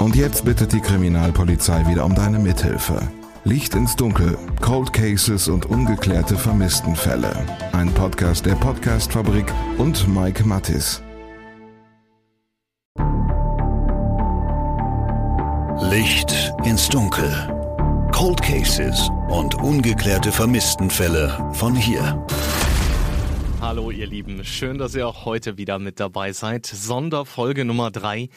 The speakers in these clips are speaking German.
Und jetzt bittet die Kriminalpolizei wieder um deine Mithilfe. Licht ins Dunkel, Cold Cases und ungeklärte Vermisstenfälle. Ein Podcast der Podcastfabrik und Mike Mattis. Licht ins Dunkel. Cold Cases und ungeklärte Vermisstenfälle von hier. Hallo ihr Lieben, schön, dass ihr auch heute wieder mit dabei seid. Sonderfolge Nummer drei.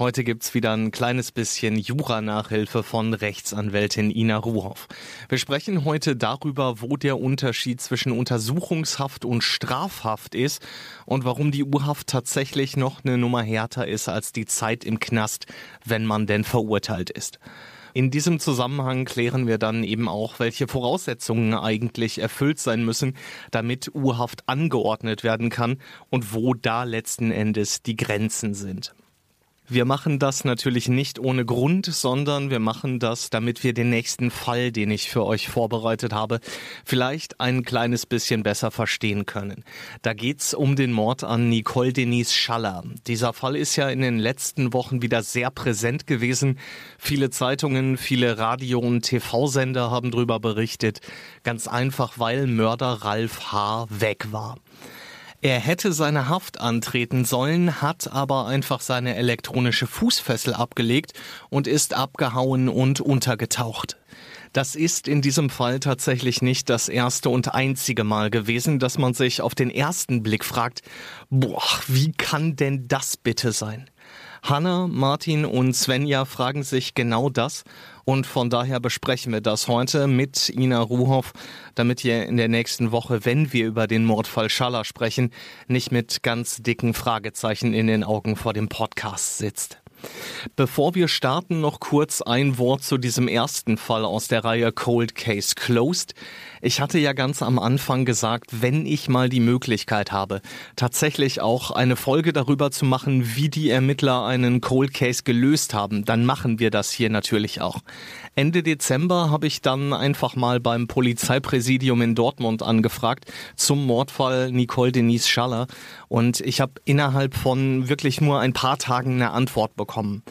Heute gibt's wieder ein kleines bisschen Jura-Nachhilfe von Rechtsanwältin Ina Ruhoff. Wir sprechen heute darüber, wo der Unterschied zwischen Untersuchungshaft und Strafhaft ist und warum die U-Haft tatsächlich noch eine Nummer härter ist als die Zeit im Knast, wenn man denn verurteilt ist. In diesem Zusammenhang klären wir dann eben auch, welche Voraussetzungen eigentlich erfüllt sein müssen, damit U-Haft angeordnet werden kann und wo da letzten Endes die Grenzen sind. Wir machen das natürlich nicht ohne Grund, sondern wir machen das, damit wir den nächsten Fall, den ich für euch vorbereitet habe, vielleicht ein kleines bisschen besser verstehen können. Da geht's um den Mord an Nicole Denise Schaller. Dieser Fall ist ja in den letzten Wochen wieder sehr präsent gewesen. Viele Zeitungen, viele Radio- und TV-Sender haben darüber berichtet. Ganz einfach, weil Mörder Ralf H. weg war. Er hätte seine Haft antreten sollen, hat aber einfach seine elektronische Fußfessel abgelegt und ist abgehauen und untergetaucht. Das ist in diesem Fall tatsächlich nicht das erste und einzige Mal gewesen, dass man sich auf den ersten Blick fragt, boah, wie kann denn das bitte sein? Hanna, Martin und Svenja fragen sich genau das und von daher besprechen wir das heute mit Ina Ruhoff, damit ihr in der nächsten Woche, wenn wir über den Mordfall Schaller sprechen, nicht mit ganz dicken Fragezeichen in den Augen vor dem Podcast sitzt. Bevor wir starten, noch kurz ein Wort zu diesem ersten Fall aus der Reihe Cold Case Closed. Ich hatte ja ganz am Anfang gesagt, wenn ich mal die Möglichkeit habe, tatsächlich auch eine Folge darüber zu machen, wie die Ermittler einen Cold Case gelöst haben, dann machen wir das hier natürlich auch. Ende Dezember habe ich dann einfach mal beim Polizeipräsidium in Dortmund angefragt zum Mordfall Nicole Denise Schaller und ich habe innerhalb von wirklich nur ein paar Tagen eine Antwort bekommen.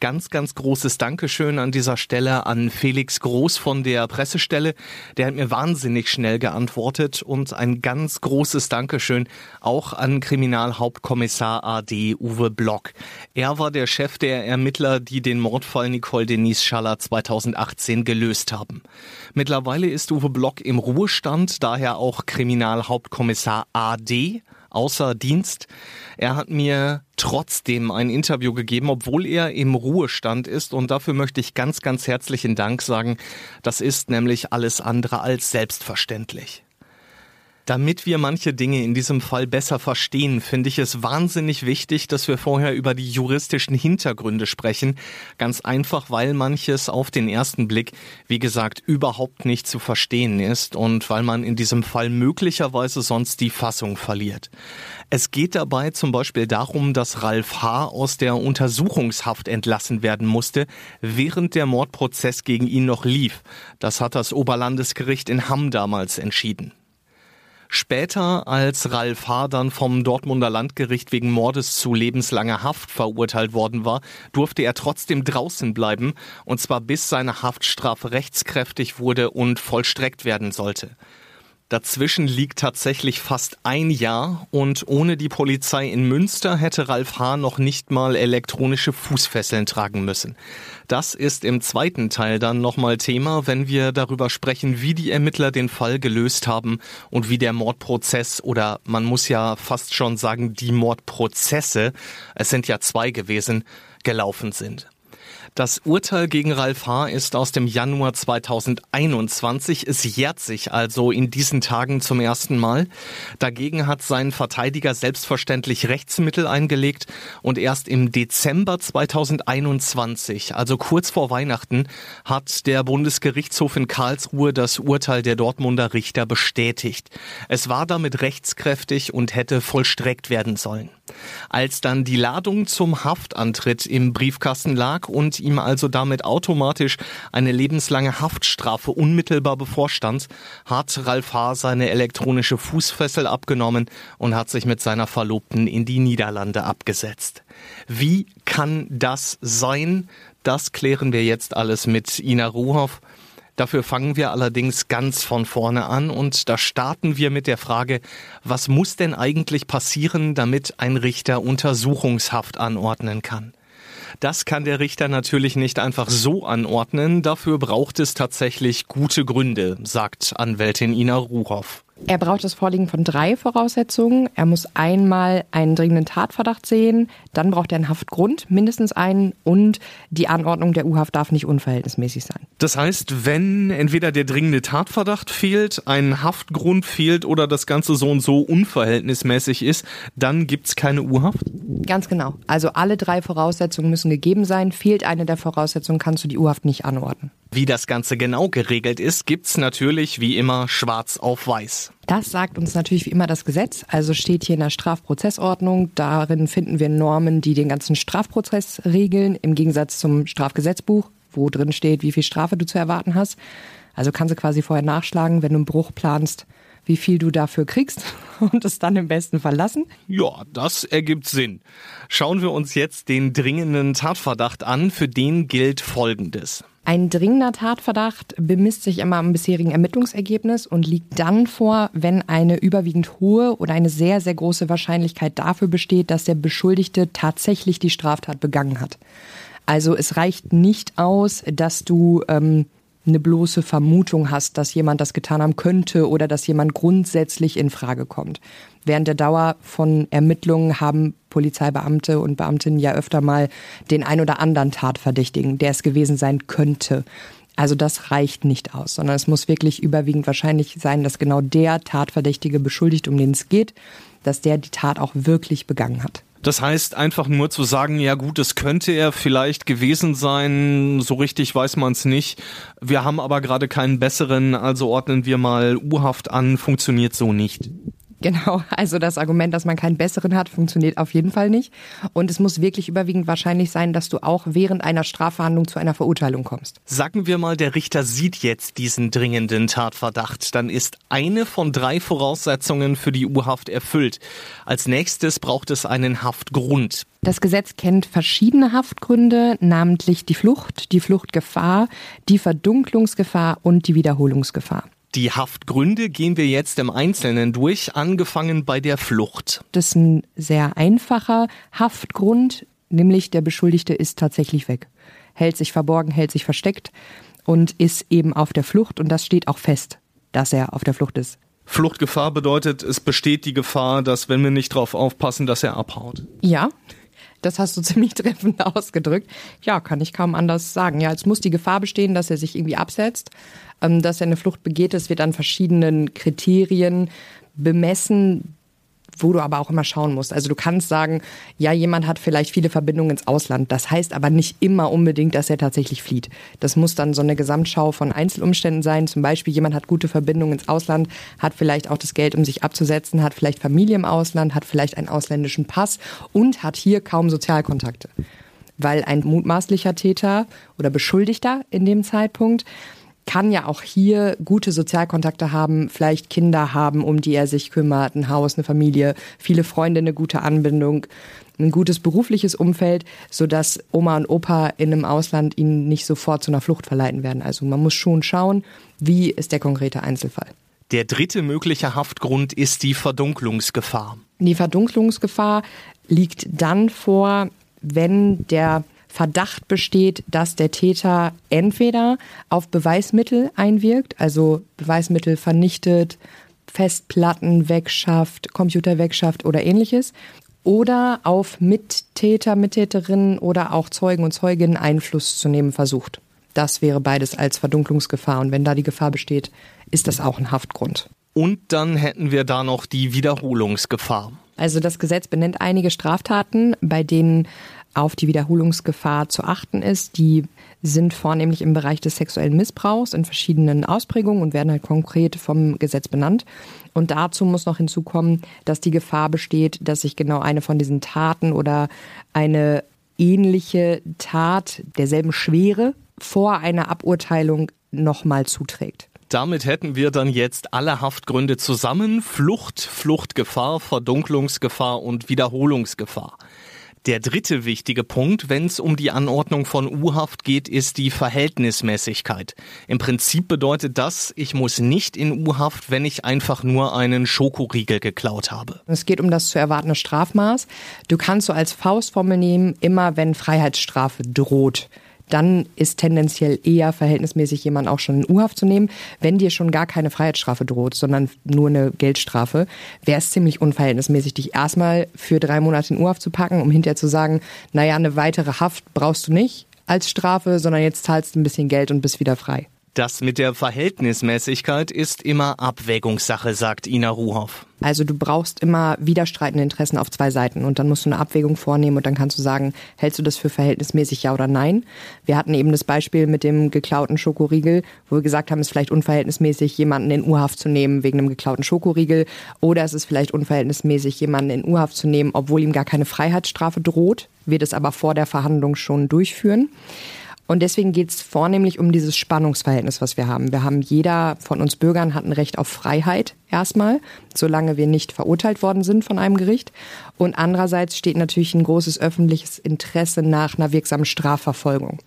Ganz, ganz großes Dankeschön an dieser Stelle an Felix Groß von der Pressestelle. Der hat mir wahnsinnig schnell geantwortet und ein ganz großes Dankeschön auch an Kriminalhauptkommissar AD Uwe Block. Er war der Chef der Ermittler, die den Mordfall Nicole Denise Schaller 2018 gelöst haben. Mittlerweile ist Uwe Block im Ruhestand, daher auch Kriminalhauptkommissar AD außer Dienst. Er hat mir trotzdem ein Interview gegeben, obwohl er im Ruhestand ist. Und dafür möchte ich ganz, ganz herzlichen Dank sagen. Das ist nämlich alles andere als selbstverständlich. Damit wir manche Dinge in diesem Fall besser verstehen, finde ich es wahnsinnig wichtig, dass wir vorher über die juristischen Hintergründe sprechen. Ganz einfach, weil manches auf den ersten Blick, wie gesagt, überhaupt nicht zu verstehen ist und weil man in diesem Fall möglicherweise sonst die Fassung verliert. Es geht dabei zum Beispiel darum, dass Ralf H. aus der Untersuchungshaft entlassen werden musste, während der Mordprozess gegen ihn noch lief. Das hat das Oberlandesgericht in Hamm damals entschieden. Später, als Ralf H. vom Dortmunder Landgericht wegen Mordes zu lebenslanger Haft verurteilt worden war, durfte er trotzdem draußen bleiben, und zwar bis seine Haftstrafe rechtskräftig wurde und vollstreckt werden sollte. Dazwischen liegt tatsächlich fast ein Jahr und ohne die Polizei in Münster hätte Ralf H. noch nicht mal elektronische Fußfesseln tragen müssen. Das ist im zweiten Teil dann nochmal Thema, wenn wir darüber sprechen, wie die Ermittler den Fall gelöst haben und wie der Mordprozess oder man muss ja fast schon sagen, die Mordprozesse, es sind ja zwei gewesen, gelaufen sind. Das Urteil gegen Ralf H. ist aus dem Januar 2021. Es jährt sich also in diesen Tagen zum ersten Mal. Dagegen hat sein Verteidiger selbstverständlich Rechtsmittel eingelegt und erst im Dezember 2021, also kurz vor Weihnachten, hat der Bundesgerichtshof in Karlsruhe das Urteil der Dortmunder Richter bestätigt. Es war damit rechtskräftig und hätte vollstreckt werden sollen. Als dann die Ladung zum Haftantritt im Briefkasten lag und ihm also damit automatisch eine lebenslange Haftstrafe unmittelbar bevorstand, hat Ralf H. seine elektronische Fußfessel abgenommen und hat sich mit seiner Verlobten in die Niederlande abgesetzt. Wie kann das sein? Das klären wir jetzt alles mit Ina Ruhoff. Dafür fangen wir allerdings ganz von vorne an und da starten wir mit der Frage, was muss denn eigentlich passieren, damit ein Richter Untersuchungshaft anordnen kann? Das kann der Richter natürlich nicht einfach so anordnen, dafür braucht es tatsächlich gute Gründe, sagt Anwältin Ina Ruhoff. Er braucht das Vorliegen von drei Voraussetzungen. Er muss einmal einen dringenden Tatverdacht sehen, dann braucht er einen Haftgrund, mindestens einen, und die Anordnung der U-Haft darf nicht unverhältnismäßig sein. Das heißt, wenn entweder der dringende Tatverdacht fehlt, ein Haftgrund fehlt oder das Ganze so und so unverhältnismäßig ist, dann gibt's keine U-Haft? Ganz genau. Also alle drei Voraussetzungen müssen gegeben sein. Fehlt eine der Voraussetzungen, kannst du die U-Haft nicht anordnen. Wie das Ganze genau geregelt ist, gibt's natürlich wie immer schwarz auf weiß. Das sagt uns natürlich wie immer das Gesetz. Also steht hier in der Strafprozessordnung. Darin finden wir Normen, die den ganzen Strafprozess regeln, im Gegensatz zum Strafgesetzbuch, wo drin steht, wie viel Strafe du zu erwarten hast. Also kannst du quasi vorher nachschlagen, wenn du einen Bruch planst, wie viel du dafür kriegst und es dann im besten verlassen. Ja, das ergibt Sinn. Schauen wir uns jetzt den dringenden Tatverdacht an. Für den gilt Folgendes. Ein dringender Tatverdacht bemisst sich immer am bisherigen Ermittlungsergebnis und liegt dann vor, wenn eine überwiegend hohe oder eine sehr, sehr große Wahrscheinlichkeit dafür besteht, dass der Beschuldigte tatsächlich die Straftat begangen hat. Also es reicht nicht aus, dass du ähm, eine bloße Vermutung hast, dass jemand das getan haben könnte oder dass jemand grundsätzlich in Frage kommt. Während der Dauer von Ermittlungen haben Polizeibeamte und Beamtinnen ja öfter mal den ein oder anderen Tatverdächtigen, der es gewesen sein könnte. Also das reicht nicht aus, sondern es muss wirklich überwiegend wahrscheinlich sein, dass genau der Tatverdächtige beschuldigt, um den es geht, dass der die Tat auch wirklich begangen hat. Das heißt einfach nur zu sagen, ja gut, es könnte er vielleicht gewesen sein, so richtig weiß man es nicht. Wir haben aber gerade keinen besseren, also ordnen wir mal U-Haft an, funktioniert so nicht. Genau, also das Argument, dass man keinen besseren hat, funktioniert auf jeden Fall nicht. Und es muss wirklich überwiegend wahrscheinlich sein, dass du auch während einer Strafverhandlung zu einer Verurteilung kommst. Sagen wir mal, der Richter sieht jetzt diesen dringenden Tatverdacht. Dann ist eine von drei Voraussetzungen für die U-Haft erfüllt. Als nächstes braucht es einen Haftgrund. Das Gesetz kennt verschiedene Haftgründe, namentlich die Flucht, die Fluchtgefahr, die Verdunklungsgefahr und die Wiederholungsgefahr. Die Haftgründe gehen wir jetzt im Einzelnen durch, angefangen bei der Flucht. Das ist ein sehr einfacher Haftgrund, nämlich der Beschuldigte ist tatsächlich weg, hält sich verborgen, hält sich versteckt und ist eben auf der Flucht und das steht auch fest, dass er auf der Flucht ist. Fluchtgefahr bedeutet, es besteht die Gefahr, dass wenn wir nicht drauf aufpassen, dass er abhaut. Ja, das hast du ziemlich treffend ausgedrückt. Ja, kann ich kaum anders sagen. Ja, es muss die Gefahr bestehen, dass er sich irgendwie absetzt, ähm, dass er eine Flucht begeht. Es wird an verschiedenen Kriterien bemessen, wo du aber auch immer schauen musst. Also du kannst sagen, ja, jemand hat vielleicht viele Verbindungen ins Ausland. Das heißt aber nicht immer unbedingt, dass er tatsächlich flieht. Das muss dann so eine Gesamtschau von Einzelumständen sein. Zum Beispiel, jemand hat gute Verbindungen ins Ausland, hat vielleicht auch das Geld, um sich abzusetzen, hat vielleicht Familie im Ausland, hat vielleicht einen ausländischen Pass und hat hier kaum Sozialkontakte. Weil ein mutmaßlicher Täter oder Beschuldigter in dem Zeitpunkt kann ja auch hier gute Sozialkontakte haben, vielleicht Kinder haben, um die er sich kümmert, ein Haus, eine Familie, viele Freunde, eine gute Anbindung, ein gutes berufliches Umfeld, sodass Oma und Opa in einem Ausland ihn nicht sofort zu einer Flucht verleiten werden. Also man muss schon schauen, wie ist der konkrete Einzelfall. Der dritte mögliche Haftgrund ist die Verdunklungsgefahr. Die Verdunklungsgefahr liegt dann vor, wenn der Verdacht besteht, dass der Täter entweder auf Beweismittel einwirkt, also Beweismittel vernichtet, Festplatten wegschafft, Computer wegschafft oder ähnliches, oder auf Mittäter, Mittäterinnen oder auch Zeugen und Zeuginnen Einfluss zu nehmen versucht. Das wäre beides als Verdunklungsgefahr. Und wenn da die Gefahr besteht, ist das auch ein Haftgrund. Und dann hätten wir da noch die Wiederholungsgefahr. Also das Gesetz benennt einige Straftaten, bei denen auf die Wiederholungsgefahr zu achten ist. Die sind vornehmlich im Bereich des sexuellen Missbrauchs in verschiedenen Ausprägungen und werden halt konkret vom Gesetz benannt. Und dazu muss noch hinzukommen, dass die Gefahr besteht, dass sich genau eine von diesen Taten oder eine ähnliche Tat derselben Schwere vor einer Aburteilung nochmal zuträgt. Damit hätten wir dann jetzt alle Haftgründe zusammen. Flucht, Fluchtgefahr, Verdunklungsgefahr und Wiederholungsgefahr. Der dritte wichtige Punkt, wenn es um die Anordnung von U-Haft geht, ist die Verhältnismäßigkeit. Im Prinzip bedeutet das, ich muss nicht in U-Haft, wenn ich einfach nur einen Schokoriegel geklaut habe. Es geht um das zu erwartende Strafmaß. Du kannst so als Faustformel nehmen, immer wenn Freiheitsstrafe droht dann ist tendenziell eher verhältnismäßig jemand auch schon in U-Haft zu nehmen. Wenn dir schon gar keine Freiheitsstrafe droht, sondern nur eine Geldstrafe, wäre es ziemlich unverhältnismäßig, dich erstmal für drei Monate in U-Haft zu packen, um hinterher zu sagen, naja, eine weitere Haft brauchst du nicht als Strafe, sondern jetzt zahlst du ein bisschen Geld und bist wieder frei. Das mit der Verhältnismäßigkeit ist immer Abwägungssache, sagt Ina Ruhoff. Also du brauchst immer widerstreitende Interessen auf zwei Seiten und dann musst du eine Abwägung vornehmen und dann kannst du sagen, hältst du das für verhältnismäßig ja oder nein? Wir hatten eben das Beispiel mit dem geklauten Schokoriegel, wo wir gesagt haben, es ist vielleicht unverhältnismäßig, jemanden in U-Haft zu nehmen wegen einem geklauten Schokoriegel oder es ist vielleicht unverhältnismäßig, jemanden in U-Haft zu nehmen, obwohl ihm gar keine Freiheitsstrafe droht, wird es aber vor der Verhandlung schon durchführen. Und deswegen geht es vornehmlich um dieses Spannungsverhältnis, was wir haben. Wir haben, jeder von uns Bürgern hat ein Recht auf Freiheit erstmal, solange wir nicht verurteilt worden sind von einem Gericht. Und andererseits steht natürlich ein großes öffentliches Interesse nach einer wirksamen Strafverfolgung.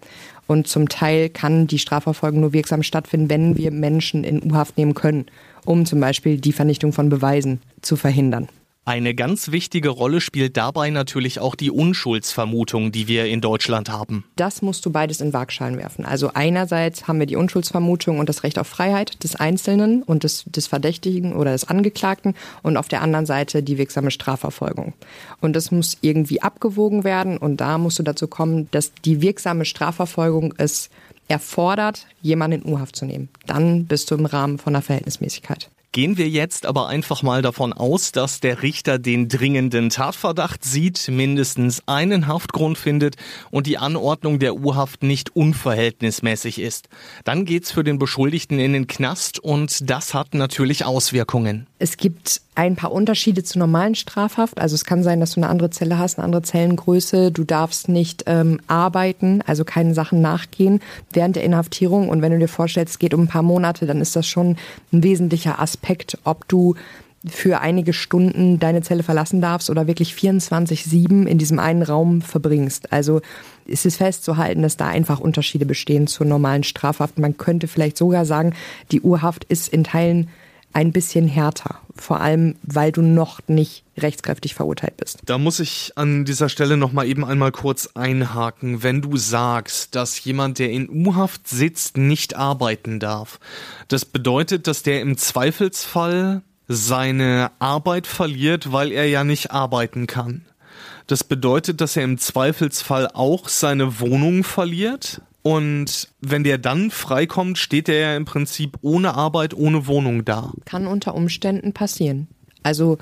Und zum Teil kann die Strafverfolgung nur wirksam stattfinden, wenn wir Menschen in U-Haft nehmen können, um zum Beispiel die Vernichtung von Beweisen zu verhindern. Eine ganz wichtige Rolle spielt dabei natürlich auch die Unschuldsvermutung, die wir in Deutschland haben. Das musst du beides in Waagschalen werfen. Also einerseits haben wir die Unschuldsvermutung und das Recht auf Freiheit des Einzelnen und des, des Verdächtigen oder des Angeklagten und auf der anderen Seite die wirksame Strafverfolgung. Und das muss irgendwie abgewogen werden und da musst du dazu kommen, dass die wirksame Strafverfolgung es erfordert, jemanden in U-Haft zu nehmen. Dann bist du im Rahmen von der Verhältnismäßigkeit. Gehen wir jetzt aber einfach mal davon aus, dass der Richter den dringenden Tatverdacht sieht, mindestens einen Haftgrund findet und die Anordnung der U-Haft nicht unverhältnismäßig ist. Dann geht's für den Beschuldigten in den Knast und das hat natürlich Auswirkungen. Es gibt ein paar Unterschiede zur normalen Strafhaft. Also es kann sein, dass du eine andere Zelle hast, eine andere Zellengröße. Du darfst nicht ähm, arbeiten, also keinen Sachen nachgehen während der Inhaftierung. Und wenn du dir vorstellst, es geht um ein paar Monate, dann ist das schon ein wesentlicher Aspekt, ob du für einige Stunden deine Zelle verlassen darfst oder wirklich 24-7 in diesem einen Raum verbringst. Also ist es festzuhalten, dass da einfach Unterschiede bestehen zur normalen Strafhaft. Man könnte vielleicht sogar sagen, die Urhaft ist in Teilen ein bisschen härter. Vor allem, weil du noch nicht rechtskräftig verurteilt bist. Da muss ich an dieser Stelle noch mal eben einmal kurz einhaken. Wenn du sagst, dass jemand, der in U-Haft sitzt, nicht arbeiten darf, das bedeutet, dass der im Zweifelsfall seine Arbeit verliert, weil er ja nicht arbeiten kann. Das bedeutet, dass er im Zweifelsfall auch seine Wohnung verliert. Und wenn der dann freikommt, steht er ja im Prinzip ohne Arbeit, ohne Wohnung da. Kann unter Umständen passieren. Also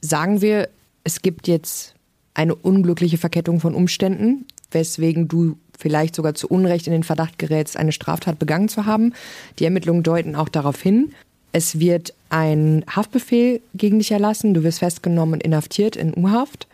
sagen wir, es gibt jetzt eine unglückliche Verkettung von Umständen, weswegen du vielleicht sogar zu Unrecht in den Verdacht gerätst, eine Straftat begangen zu haben. Die Ermittlungen deuten auch darauf hin. Es wird ein Haftbefehl gegen dich erlassen. Du wirst festgenommen und inhaftiert in U-Haft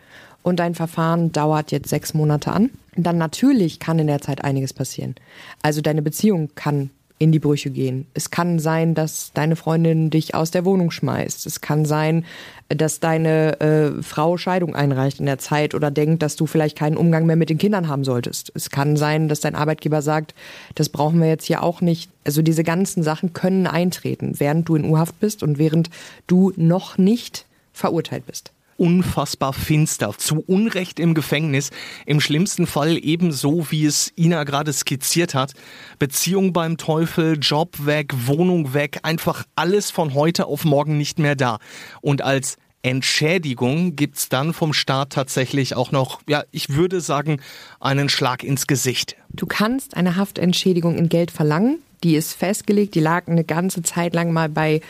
und dein Verfahren dauert jetzt sechs Monate an, dann natürlich kann in der Zeit einiges passieren. Also deine Beziehung kann in die Brüche gehen. Es kann sein, dass deine Freundin dich aus der Wohnung schmeißt. Es kann sein, dass deine äh, Frau Scheidung einreicht in der Zeit oder denkt, dass du vielleicht keinen Umgang mehr mit den Kindern haben solltest. Es kann sein, dass dein Arbeitgeber sagt, das brauchen wir jetzt hier auch nicht. Also diese ganzen Sachen können eintreten, während du in U-Haft bist und während du noch nicht verurteilt bist unfassbar finster, zu Unrecht im Gefängnis, im schlimmsten Fall ebenso, wie es Ina gerade skizziert hat. Beziehung beim Teufel, Job weg, Wohnung weg, einfach alles von heute auf morgen nicht mehr da. Und als Entschädigung gibt's dann vom Staat tatsächlich auch noch, ja, ich würde sagen, einen Schlag ins Gesicht. Du kannst eine Haftentschädigung in Geld verlangen. Die ist festgelegt, die lag eine ganze Zeit lang mal bei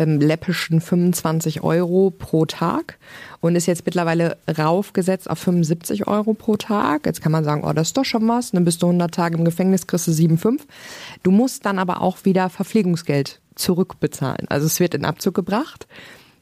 ähm, läppischen 25 Euro pro Tag und ist jetzt mittlerweile raufgesetzt auf 75 Euro pro Tag. Jetzt kann man sagen, oh, das ist doch schon was. Dann bist du 100 Tage im Gefängnis, kriegst du 7,5. Du musst dann aber auch wieder Verpflegungsgeld zurückbezahlen. Also es wird in Abzug gebracht.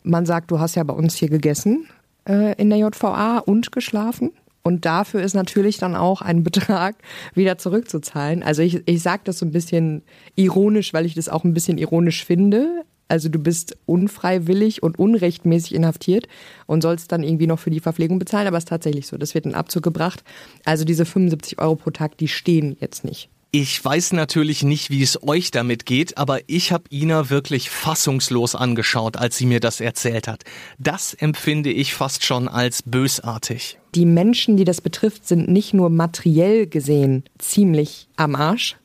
Man sagt, du hast ja bei uns hier gegessen äh, in der JVA und geschlafen. Und dafür ist natürlich dann auch ein Betrag wieder zurückzuzahlen. Also ich, ich sage das so ein bisschen ironisch, weil ich das auch ein bisschen ironisch finde. Also du bist unfreiwillig und unrechtmäßig inhaftiert und sollst dann irgendwie noch für die Verpflegung bezahlen, aber es ist tatsächlich so. Das wird in Abzug gebracht. Also diese 75 Euro pro Tag, die stehen jetzt nicht. Ich weiß natürlich nicht, wie es euch damit geht, aber ich habe Ina wirklich fassungslos angeschaut, als sie mir das erzählt hat. Das empfinde ich fast schon als bösartig. Die Menschen, die das betrifft, sind nicht nur materiell gesehen ziemlich am Arsch,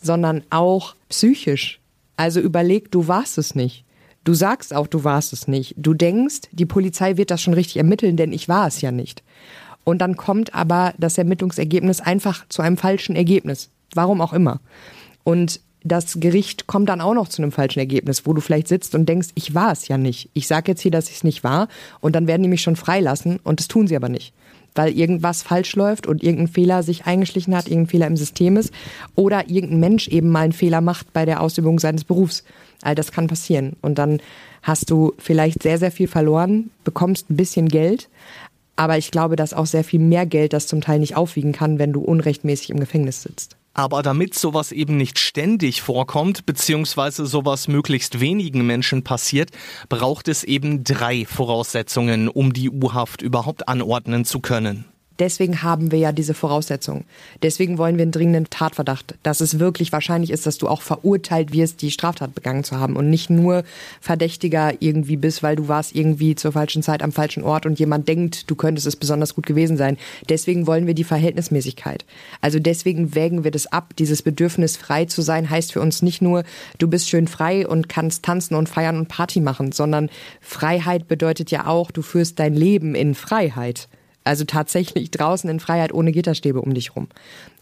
sondern auch psychisch. Also überleg, du warst es nicht. Du sagst auch, du warst es nicht. Du denkst, die Polizei wird das schon richtig ermitteln, denn ich war es ja nicht. Und dann kommt aber das Ermittlungsergebnis einfach zu einem falschen Ergebnis. Warum auch immer. Und das Gericht kommt dann auch noch zu einem falschen Ergebnis, wo du vielleicht sitzt und denkst, ich war es ja nicht. Ich sage jetzt hier, dass ich es nicht war und dann werden die mich schon freilassen und das tun sie aber nicht. Weil irgendwas falsch läuft und irgendein Fehler sich eingeschlichen hat, irgendein Fehler im System ist oder irgendein Mensch eben mal einen Fehler macht bei der Ausübung seines Berufs. All das kann passieren. Und dann hast du vielleicht sehr, sehr viel verloren, bekommst ein bisschen Geld, aber ich glaube, dass auch sehr viel mehr Geld das zum Teil nicht aufwiegen kann, wenn du unrechtmäßig im Gefängnis sitzt. Aber damit sowas eben nicht ständig vorkommt, beziehungsweise sowas möglichst wenigen Menschen passiert, braucht es eben drei Voraussetzungen, um die U-Haft überhaupt anordnen zu können. Deswegen haben wir ja diese Voraussetzungen. Deswegen wollen wir einen dringenden Tatverdacht, dass es wirklich wahrscheinlich ist, dass du auch verurteilt wirst, die Straftat begangen zu haben und nicht nur Verdächtiger irgendwie bist, weil du warst irgendwie zur falschen Zeit am falschen Ort und jemand denkt, du könntest es besonders gut gewesen sein. Deswegen wollen wir die Verhältnismäßigkeit. Also deswegen wägen wir das ab. Dieses Bedürfnis, frei zu sein, heißt für uns nicht nur, du bist schön frei und kannst tanzen und feiern und Party machen, sondern Freiheit bedeutet ja auch, du führst dein Leben in Freiheit. Also tatsächlich draußen in Freiheit ohne Gitterstäbe um dich rum.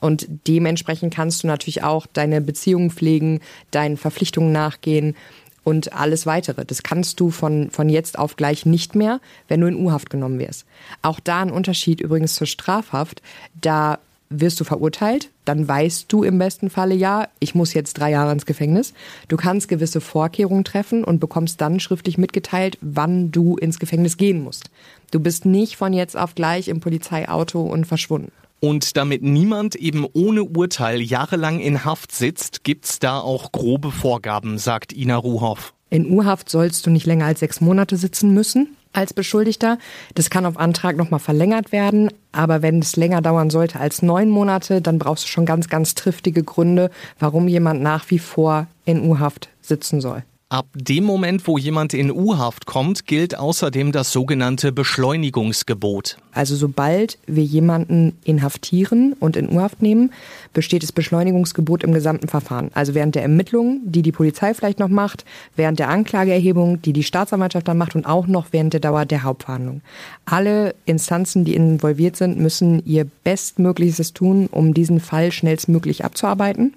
Und dementsprechend kannst du natürlich auch deine Beziehungen pflegen, deinen Verpflichtungen nachgehen und alles weitere. Das kannst du von, von jetzt auf gleich nicht mehr, wenn du in U-Haft genommen wirst. Auch da ein Unterschied übrigens zur Strafhaft. Da wirst du verurteilt, dann weißt du im besten Falle ja, ich muss jetzt drei Jahre ins Gefängnis. Du kannst gewisse Vorkehrungen treffen und bekommst dann schriftlich mitgeteilt, wann du ins Gefängnis gehen musst. Du bist nicht von jetzt auf gleich im Polizeiauto und verschwunden. Und damit niemand eben ohne Urteil jahrelang in Haft sitzt, gibt's da auch grobe Vorgaben, sagt Ina Ruhoff. In U-Haft sollst du nicht länger als sechs Monate sitzen müssen als Beschuldigter. Das kann auf Antrag nochmal verlängert werden, aber wenn es länger dauern sollte als neun Monate, dann brauchst du schon ganz, ganz triftige Gründe, warum jemand nach wie vor in U-Haft sitzen soll. Ab dem Moment, wo jemand in U-Haft kommt, gilt außerdem das sogenannte Beschleunigungsgebot. Also sobald wir jemanden inhaftieren und in U-Haft nehmen, besteht das Beschleunigungsgebot im gesamten Verfahren. Also während der Ermittlungen, die die Polizei vielleicht noch macht, während der Anklageerhebung, die die Staatsanwaltschaft dann macht und auch noch während der Dauer der Hauptverhandlung. Alle Instanzen, die involviert sind, müssen ihr Bestmöglichstes tun, um diesen Fall schnellstmöglich abzuarbeiten.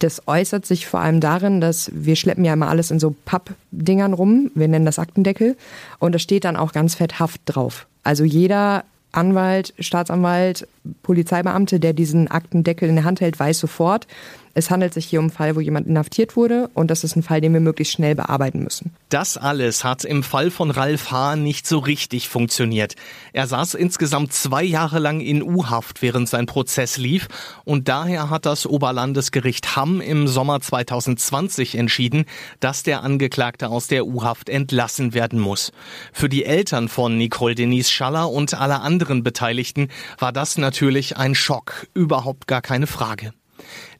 Das äußert sich vor allem darin, dass wir schleppen ja immer alles in so Pappdingern rum. Wir nennen das Aktendeckel. Und da steht dann auch ganz fett Haft drauf. Also jeder Anwalt, Staatsanwalt, Polizeibeamte, der diesen Aktendeckel in der Hand hält, weiß sofort, es handelt sich hier um einen Fall, wo jemand inhaftiert wurde und das ist ein Fall, den wir möglichst schnell bearbeiten müssen. Das alles hat im Fall von Ralf H. nicht so richtig funktioniert. Er saß insgesamt zwei Jahre lang in U-Haft, während sein Prozess lief und daher hat das Oberlandesgericht Hamm im Sommer 2020 entschieden, dass der Angeklagte aus der U-Haft entlassen werden muss. Für die Eltern von Nicole Denise Schaller und alle anderen Beteiligten war das natürlich ein Schock, überhaupt gar keine Frage.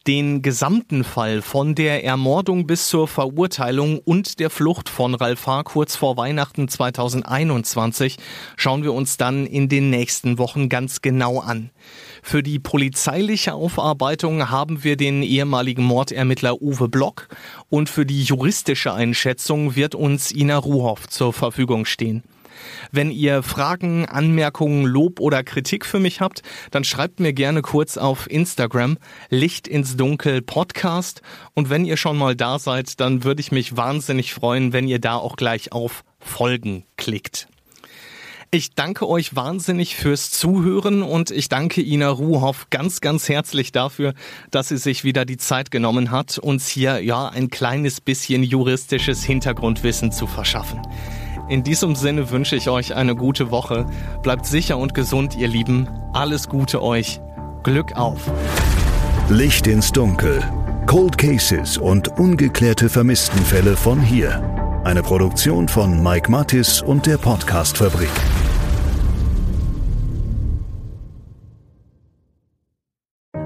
Den gesamten Fall von der Ermordung bis zur Verurteilung und der Flucht von Ralf H. kurz vor Weihnachten 2021 schauen wir uns dann in den nächsten Wochen ganz genau an. Für die polizeiliche Aufarbeitung haben wir den ehemaligen Mordermittler Uwe Block und für die juristische Einschätzung wird uns Ina Ruhoff zur Verfügung stehen. Wenn ihr Fragen, Anmerkungen, Lob oder Kritik für mich habt, dann schreibt mir gerne kurz auf Instagram Licht ins Dunkel Podcast. Und wenn ihr schon mal da seid, dann würde ich mich wahnsinnig freuen, wenn ihr da auch gleich auf Folgen klickt. Ich danke euch wahnsinnig fürs Zuhören und ich danke Ina Ruhoff ganz, ganz herzlich dafür, dass sie sich wieder die Zeit genommen hat, uns hier ja ein kleines bisschen juristisches Hintergrundwissen zu verschaffen. In diesem Sinne wünsche ich euch eine gute Woche. Bleibt sicher und gesund, ihr Lieben. Alles Gute euch. Glück auf. Licht ins Dunkel. Cold Cases und ungeklärte Vermisstenfälle von hier. Eine Produktion von Mike Mattis und der Podcast Fabrik.